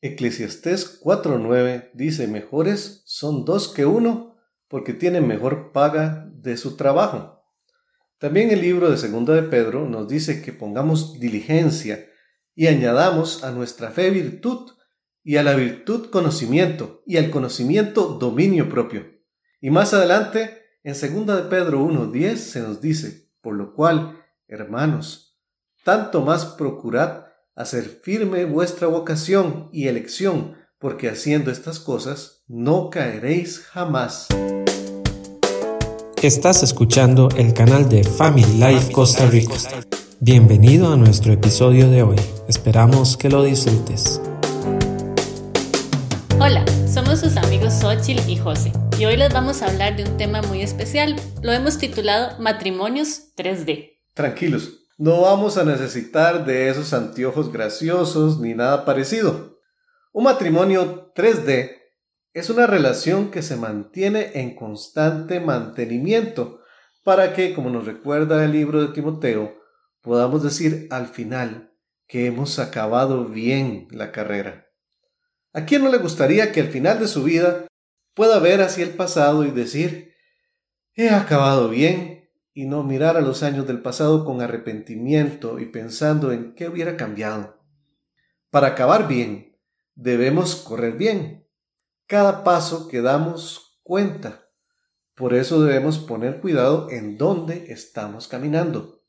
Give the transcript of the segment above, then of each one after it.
Eclesiastés 4.9 dice, mejores son dos que uno porque tienen mejor paga de su trabajo. También el libro de Segunda de Pedro nos dice que pongamos diligencia y añadamos a nuestra fe virtud y a la virtud conocimiento y al conocimiento dominio propio. Y más adelante, en Segunda de Pedro 1.10 se nos dice, por lo cual, hermanos, tanto más procurad hacer firme vuestra vocación y elección, porque haciendo estas cosas no caeréis jamás. Estás escuchando el canal de Family Life Costa Rica. Bienvenido a nuestro episodio de hoy. Esperamos que lo disfrutes. Hola, somos sus amigos Xochil y José y hoy les vamos a hablar de un tema muy especial. Lo hemos titulado Matrimonios 3D. Tranquilos, no vamos a necesitar de esos anteojos graciosos ni nada parecido. Un matrimonio 3D es una relación que se mantiene en constante mantenimiento para que, como nos recuerda el libro de Timoteo, podamos decir al final que hemos acabado bien la carrera. ¿A quién no le gustaría que al final de su vida pueda ver hacia el pasado y decir, he acabado bien, y no mirar a los años del pasado con arrepentimiento y pensando en qué hubiera cambiado. Para acabar bien, debemos correr bien. Cada paso que damos cuenta. Por eso debemos poner cuidado en dónde estamos caminando.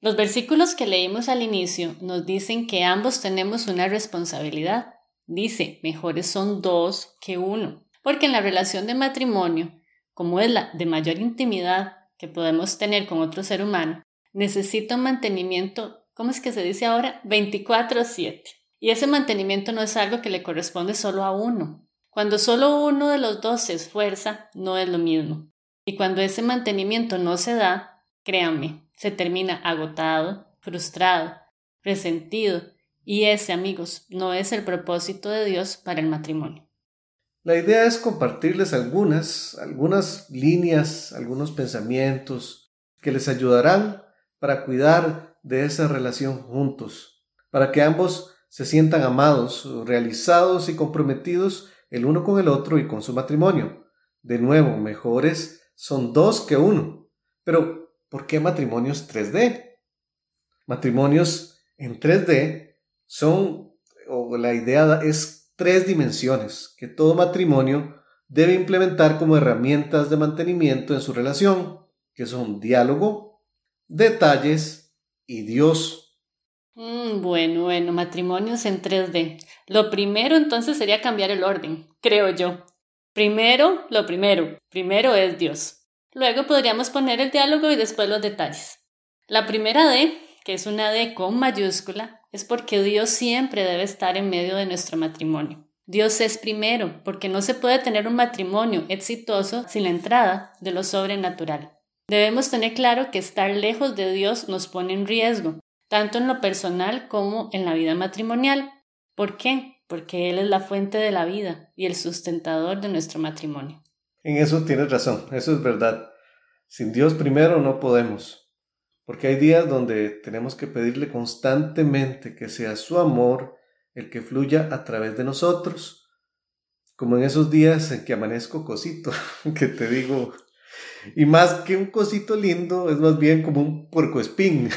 Los versículos que leímos al inicio nos dicen que ambos tenemos una responsabilidad. Dice, mejores son dos que uno, porque en la relación de matrimonio, como es la de mayor intimidad, que podemos tener con otro ser humano necesita un mantenimiento, ¿cómo es que se dice ahora? 24/7. Y ese mantenimiento no es algo que le corresponde solo a uno. Cuando solo uno de los dos se esfuerza, no es lo mismo. Y cuando ese mantenimiento no se da, créanme, se termina agotado, frustrado, resentido, y ese, amigos, no es el propósito de Dios para el matrimonio. La idea es compartirles algunas, algunas líneas, algunos pensamientos que les ayudarán para cuidar de esa relación juntos, para que ambos se sientan amados, realizados y comprometidos el uno con el otro y con su matrimonio. De nuevo, mejores son dos que uno. Pero, ¿por qué matrimonios 3D? Matrimonios en 3D son, o la idea es tres dimensiones que todo matrimonio debe implementar como herramientas de mantenimiento en su relación, que son diálogo, detalles y Dios. Mm, bueno, bueno, matrimonios en 3D. Lo primero entonces sería cambiar el orden, creo yo. Primero, lo primero. Primero es Dios. Luego podríamos poner el diálogo y después los detalles. La primera D, que es una D con mayúscula, es porque Dios siempre debe estar en medio de nuestro matrimonio. Dios es primero, porque no se puede tener un matrimonio exitoso sin la entrada de lo sobrenatural. Debemos tener claro que estar lejos de Dios nos pone en riesgo, tanto en lo personal como en la vida matrimonial. ¿Por qué? Porque Él es la fuente de la vida y el sustentador de nuestro matrimonio. En eso tienes razón, eso es verdad. Sin Dios primero no podemos. Porque hay días donde tenemos que pedirle constantemente que sea su amor el que fluya a través de nosotros. Como en esos días en que amanezco cosito, que te digo, y más que un cosito lindo, es más bien como un puercoespín.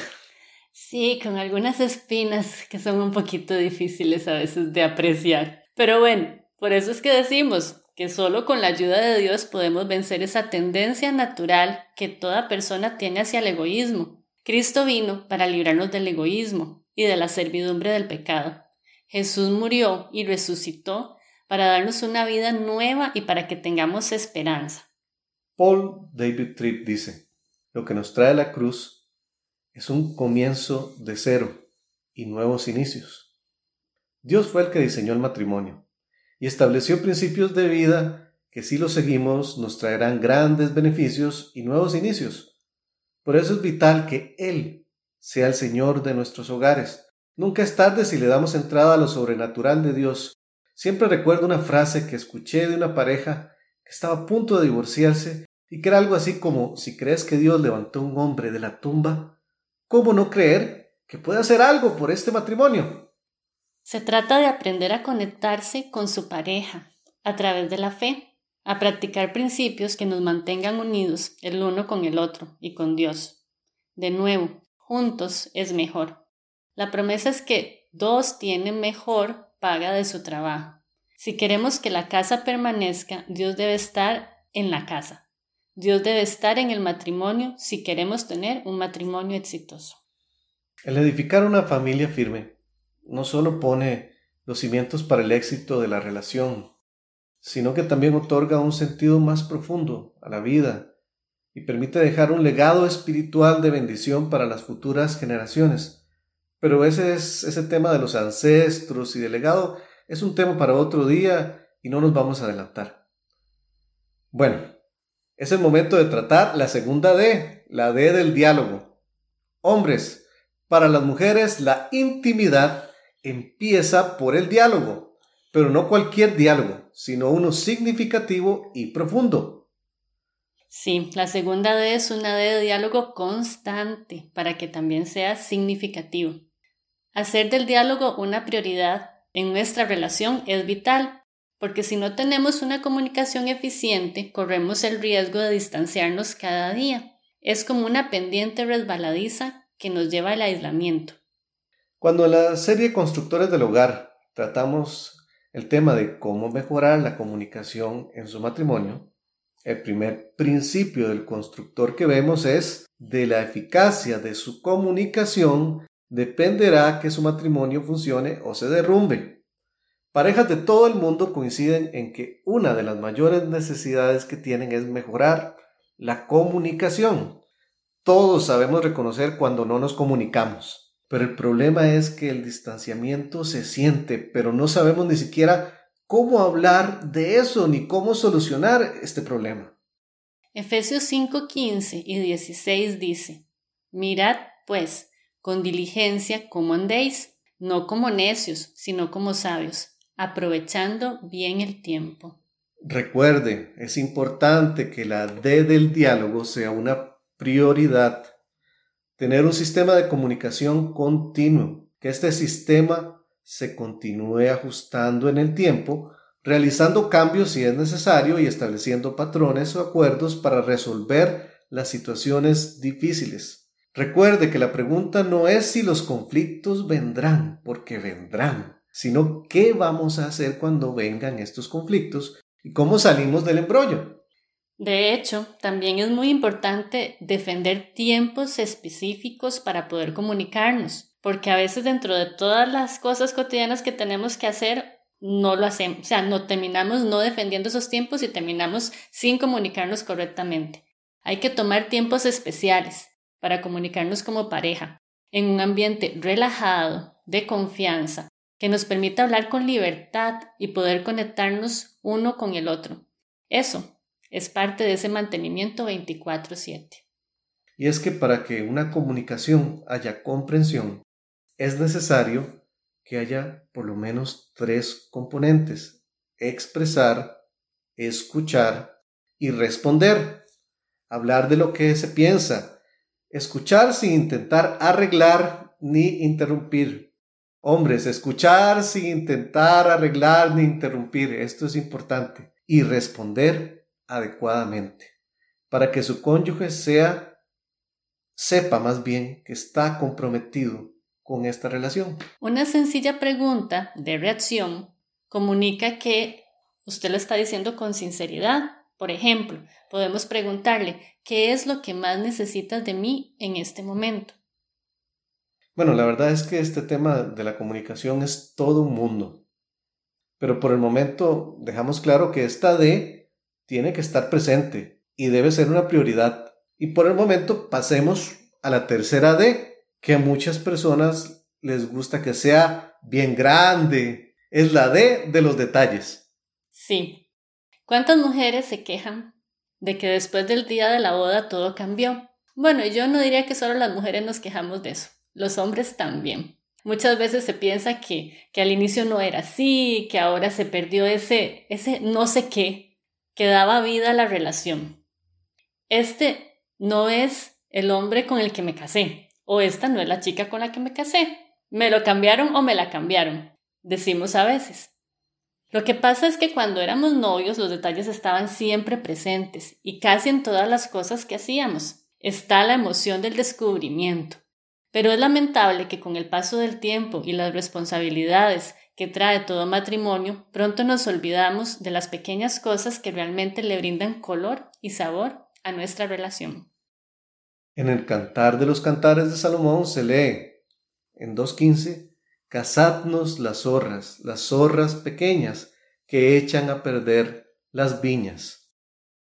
Sí, con algunas espinas que son un poquito difíciles a veces de apreciar. Pero bueno, por eso es que decimos que solo con la ayuda de Dios podemos vencer esa tendencia natural que toda persona tiene hacia el egoísmo Cristo vino para librarnos del egoísmo y de la servidumbre del pecado. Jesús murió y resucitó para darnos una vida nueva y para que tengamos esperanza. Paul David Tripp dice, lo que nos trae la cruz es un comienzo de cero y nuevos inicios. Dios fue el que diseñó el matrimonio y estableció principios de vida que si los seguimos nos traerán grandes beneficios y nuevos inicios. Por eso es vital que Él sea el Señor de nuestros hogares. Nunca es tarde si le damos entrada a lo sobrenatural de Dios. Siempre recuerdo una frase que escuché de una pareja que estaba a punto de divorciarse y que era algo así como si crees que Dios levantó un hombre de la tumba, ¿cómo no creer que puede hacer algo por este matrimonio? Se trata de aprender a conectarse con su pareja a través de la fe, a practicar principios que nos mantengan unidos el uno con el otro y con Dios. De nuevo, juntos es mejor. La promesa es que dos tienen mejor paga de su trabajo. Si queremos que la casa permanezca, Dios debe estar en la casa. Dios debe estar en el matrimonio si queremos tener un matrimonio exitoso. El edificar una familia firme no solo pone los cimientos para el éxito de la relación, sino que también otorga un sentido más profundo a la vida y permite dejar un legado espiritual de bendición para las futuras generaciones. Pero ese es ese tema de los ancestros y del legado es un tema para otro día y no nos vamos a adelantar. Bueno, es el momento de tratar la segunda D, la D del diálogo. Hombres, para las mujeres la intimidad empieza por el diálogo, pero no cualquier diálogo, sino uno significativo y profundo. Sí, la segunda D es una D de diálogo constante para que también sea significativo. Hacer del diálogo una prioridad en nuestra relación es vital, porque si no tenemos una comunicación eficiente, corremos el riesgo de distanciarnos cada día. Es como una pendiente resbaladiza que nos lleva al aislamiento. Cuando en la serie Constructores del Hogar tratamos el tema de cómo mejorar la comunicación en su matrimonio, el primer principio del constructor que vemos es de la eficacia de su comunicación dependerá que su matrimonio funcione o se derrumbe. Parejas de todo el mundo coinciden en que una de las mayores necesidades que tienen es mejorar la comunicación. Todos sabemos reconocer cuando no nos comunicamos, pero el problema es que el distanciamiento se siente, pero no sabemos ni siquiera cómo hablar de eso ni cómo solucionar este problema. Efesios 5, 15 y 16 dice, Mirad, pues, con diligencia cómo andéis, no como necios, sino como sabios, aprovechando bien el tiempo. Recuerde, es importante que la D del diálogo sea una prioridad. Tener un sistema de comunicación continuo, que este sistema se continúe ajustando en el tiempo, realizando cambios si es necesario y estableciendo patrones o acuerdos para resolver las situaciones difíciles. Recuerde que la pregunta no es si los conflictos vendrán, porque vendrán, sino qué vamos a hacer cuando vengan estos conflictos y cómo salimos del embrollo. De hecho, también es muy importante defender tiempos específicos para poder comunicarnos, porque a veces dentro de todas las cosas cotidianas que tenemos que hacer, no lo hacemos, o sea, no terminamos no defendiendo esos tiempos y terminamos sin comunicarnos correctamente. Hay que tomar tiempos especiales, para comunicarnos como pareja, en un ambiente relajado, de confianza, que nos permita hablar con libertad y poder conectarnos uno con el otro. Eso es parte de ese mantenimiento 24/7. Y es que para que una comunicación haya comprensión, es necesario que haya por lo menos tres componentes. Expresar, escuchar y responder. Hablar de lo que se piensa, Escuchar sin intentar arreglar ni interrumpir. Hombres, escuchar sin intentar arreglar ni interrumpir. Esto es importante. Y responder adecuadamente. Para que su cónyuge sea, sepa más bien que está comprometido con esta relación. Una sencilla pregunta de reacción comunica que usted lo está diciendo con sinceridad por ejemplo, podemos preguntarle, ¿qué es lo que más necesitas de mí en este momento? Bueno, la verdad es que este tema de la comunicación es todo un mundo. Pero por el momento dejamos claro que esta D tiene que estar presente y debe ser una prioridad. Y por el momento pasemos a la tercera D, que a muchas personas les gusta que sea bien grande. Es la D de los detalles. Sí, ¿Cuántas mujeres se quejan de que después del día de la boda todo cambió? Bueno, yo no diría que solo las mujeres nos quejamos de eso, los hombres también. Muchas veces se piensa que, que al inicio no era así, que ahora se perdió ese, ese no sé qué que daba vida a la relación. Este no es el hombre con el que me casé, o esta no es la chica con la que me casé. Me lo cambiaron o me la cambiaron. decimos a veces. Lo que pasa es que cuando éramos novios los detalles estaban siempre presentes y casi en todas las cosas que hacíamos. Está la emoción del descubrimiento. Pero es lamentable que con el paso del tiempo y las responsabilidades que trae todo matrimonio, pronto nos olvidamos de las pequeñas cosas que realmente le brindan color y sabor a nuestra relación. En el Cantar de los Cantares de Salomón se lee en 2.15 Cazadnos las zorras, las zorras pequeñas que echan a perder las viñas.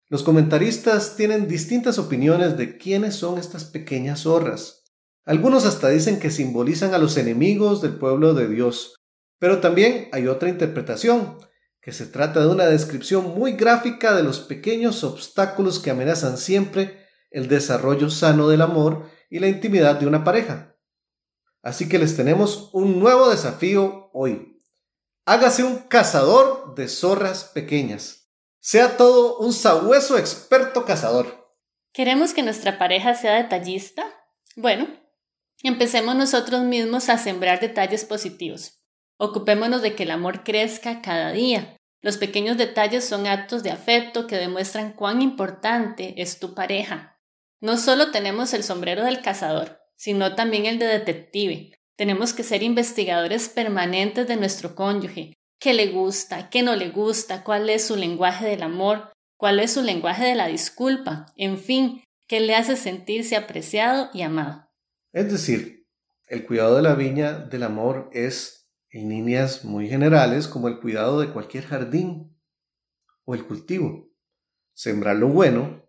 Los comentaristas tienen distintas opiniones de quiénes son estas pequeñas zorras. Algunos hasta dicen que simbolizan a los enemigos del pueblo de Dios, pero también hay otra interpretación, que se trata de una descripción muy gráfica de los pequeños obstáculos que amenazan siempre el desarrollo sano del amor y la intimidad de una pareja. Así que les tenemos un nuevo desafío hoy. Hágase un cazador de zorras pequeñas. Sea todo un sabueso experto cazador. ¿Queremos que nuestra pareja sea detallista? Bueno, empecemos nosotros mismos a sembrar detalles positivos. Ocupémonos de que el amor crezca cada día. Los pequeños detalles son actos de afecto que demuestran cuán importante es tu pareja. No solo tenemos el sombrero del cazador, sino también el de detective. Tenemos que ser investigadores permanentes de nuestro cónyuge. ¿Qué le gusta? ¿Qué no le gusta? ¿Cuál es su lenguaje del amor? ¿Cuál es su lenguaje de la disculpa? En fin, ¿qué le hace sentirse apreciado y amado? Es decir, el cuidado de la viña del amor es, en líneas muy generales, como el cuidado de cualquier jardín o el cultivo. Sembrar lo bueno,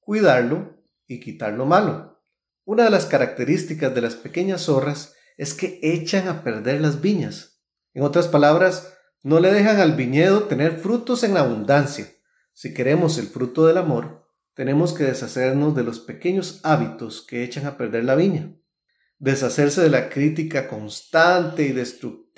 cuidarlo y quitar lo malo. Una de las características de las pequeñas zorras es que echan a perder las viñas. En otras palabras, no le dejan al viñedo tener frutos en abundancia. Si queremos el fruto del amor, tenemos que deshacernos de los pequeños hábitos que echan a perder la viña. Deshacerse de la crítica constante y destructiva,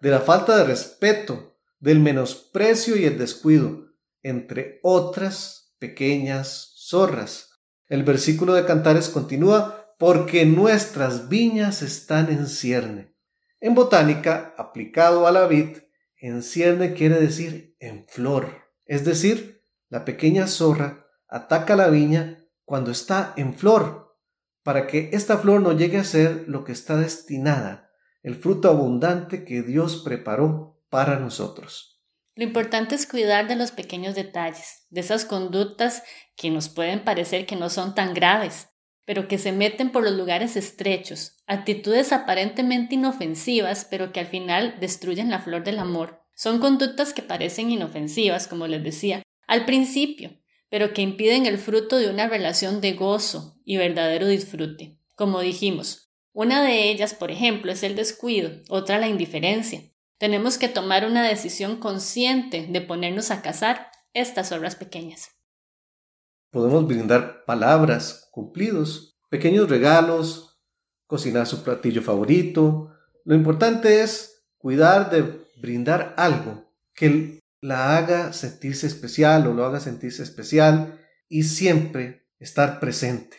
de la falta de respeto, del menosprecio y el descuido, entre otras pequeñas zorras. El versículo de Cantares continúa, porque nuestras viñas están en cierne. En botánica, aplicado a la vid, en cierne quiere decir en flor, es decir, la pequeña zorra ataca la viña cuando está en flor, para que esta flor no llegue a ser lo que está destinada, el fruto abundante que Dios preparó para nosotros. Lo importante es cuidar de los pequeños detalles, de esas conductas que nos pueden parecer que no son tan graves, pero que se meten por los lugares estrechos, actitudes aparentemente inofensivas, pero que al final destruyen la flor del amor. Son conductas que parecen inofensivas, como les decía, al principio, pero que impiden el fruto de una relación de gozo y verdadero disfrute. Como dijimos, una de ellas, por ejemplo, es el descuido, otra la indiferencia, tenemos que tomar una decisión consciente de ponernos a cazar estas obras pequeñas. Podemos brindar palabras, cumplidos, pequeños regalos, cocinar su platillo favorito. Lo importante es cuidar de brindar algo que la haga sentirse especial o lo haga sentirse especial y siempre estar presente.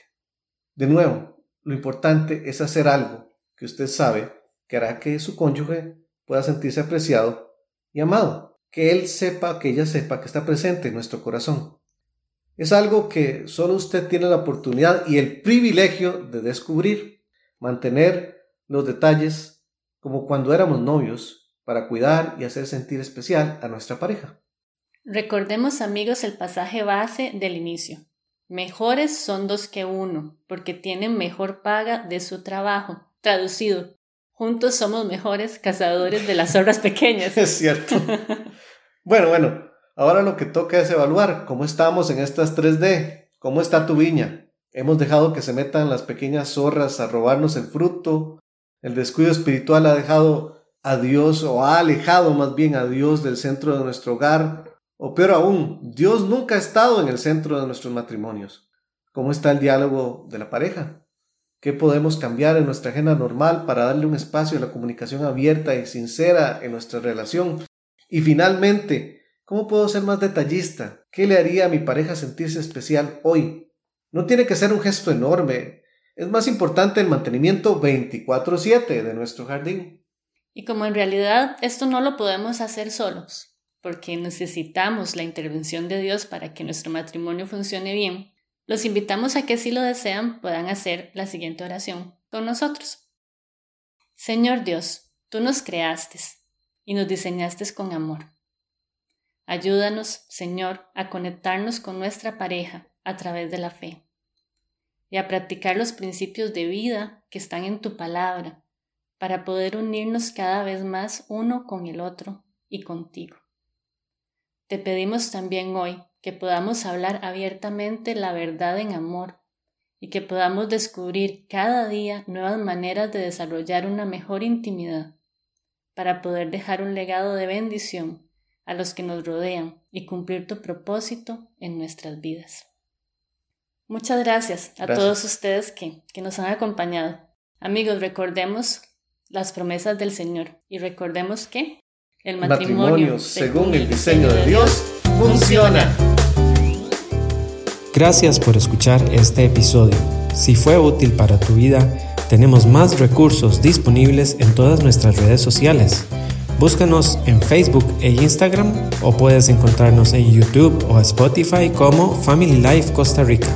De nuevo, lo importante es hacer algo que usted sabe que hará que su cónyuge pueda sentirse apreciado y amado, que Él sepa, que ella sepa que está presente en nuestro corazón. Es algo que solo usted tiene la oportunidad y el privilegio de descubrir, mantener los detalles como cuando éramos novios para cuidar y hacer sentir especial a nuestra pareja. Recordemos amigos el pasaje base del inicio. Mejores son dos que uno, porque tienen mejor paga de su trabajo. Traducido, Juntos somos mejores cazadores de las zorras pequeñas. es cierto. bueno, bueno, ahora lo que toca es evaluar cómo estamos en estas 3D. ¿Cómo está tu viña? Hemos dejado que se metan las pequeñas zorras a robarnos el fruto. El descuido espiritual ha dejado a Dios o ha alejado más bien a Dios del centro de nuestro hogar. O peor aún, Dios nunca ha estado en el centro de nuestros matrimonios. ¿Cómo está el diálogo de la pareja? ¿Qué podemos cambiar en nuestra agenda normal para darle un espacio a la comunicación abierta y sincera en nuestra relación? Y finalmente, ¿cómo puedo ser más detallista? ¿Qué le haría a mi pareja sentirse especial hoy? No tiene que ser un gesto enorme. Es más importante el mantenimiento 24/7 de nuestro jardín. Y como en realidad esto no lo podemos hacer solos, porque necesitamos la intervención de Dios para que nuestro matrimonio funcione bien, los invitamos a que si lo desean puedan hacer la siguiente oración con nosotros. Señor Dios, tú nos creaste y nos diseñaste con amor. Ayúdanos, Señor, a conectarnos con nuestra pareja a través de la fe y a practicar los principios de vida que están en tu palabra para poder unirnos cada vez más uno con el otro y contigo. Te pedimos también hoy que podamos hablar abiertamente la verdad en amor y que podamos descubrir cada día nuevas maneras de desarrollar una mejor intimidad para poder dejar un legado de bendición a los que nos rodean y cumplir tu propósito en nuestras vidas. Muchas gracias a todos ustedes que, que nos han acompañado. Amigos, recordemos las promesas del Señor y recordemos que el matrimonio, según el diseño de Dios, funciona. Gracias por escuchar este episodio. Si fue útil para tu vida, tenemos más recursos disponibles en todas nuestras redes sociales. Búscanos en Facebook e Instagram o puedes encontrarnos en YouTube o Spotify como Family Life Costa Rica.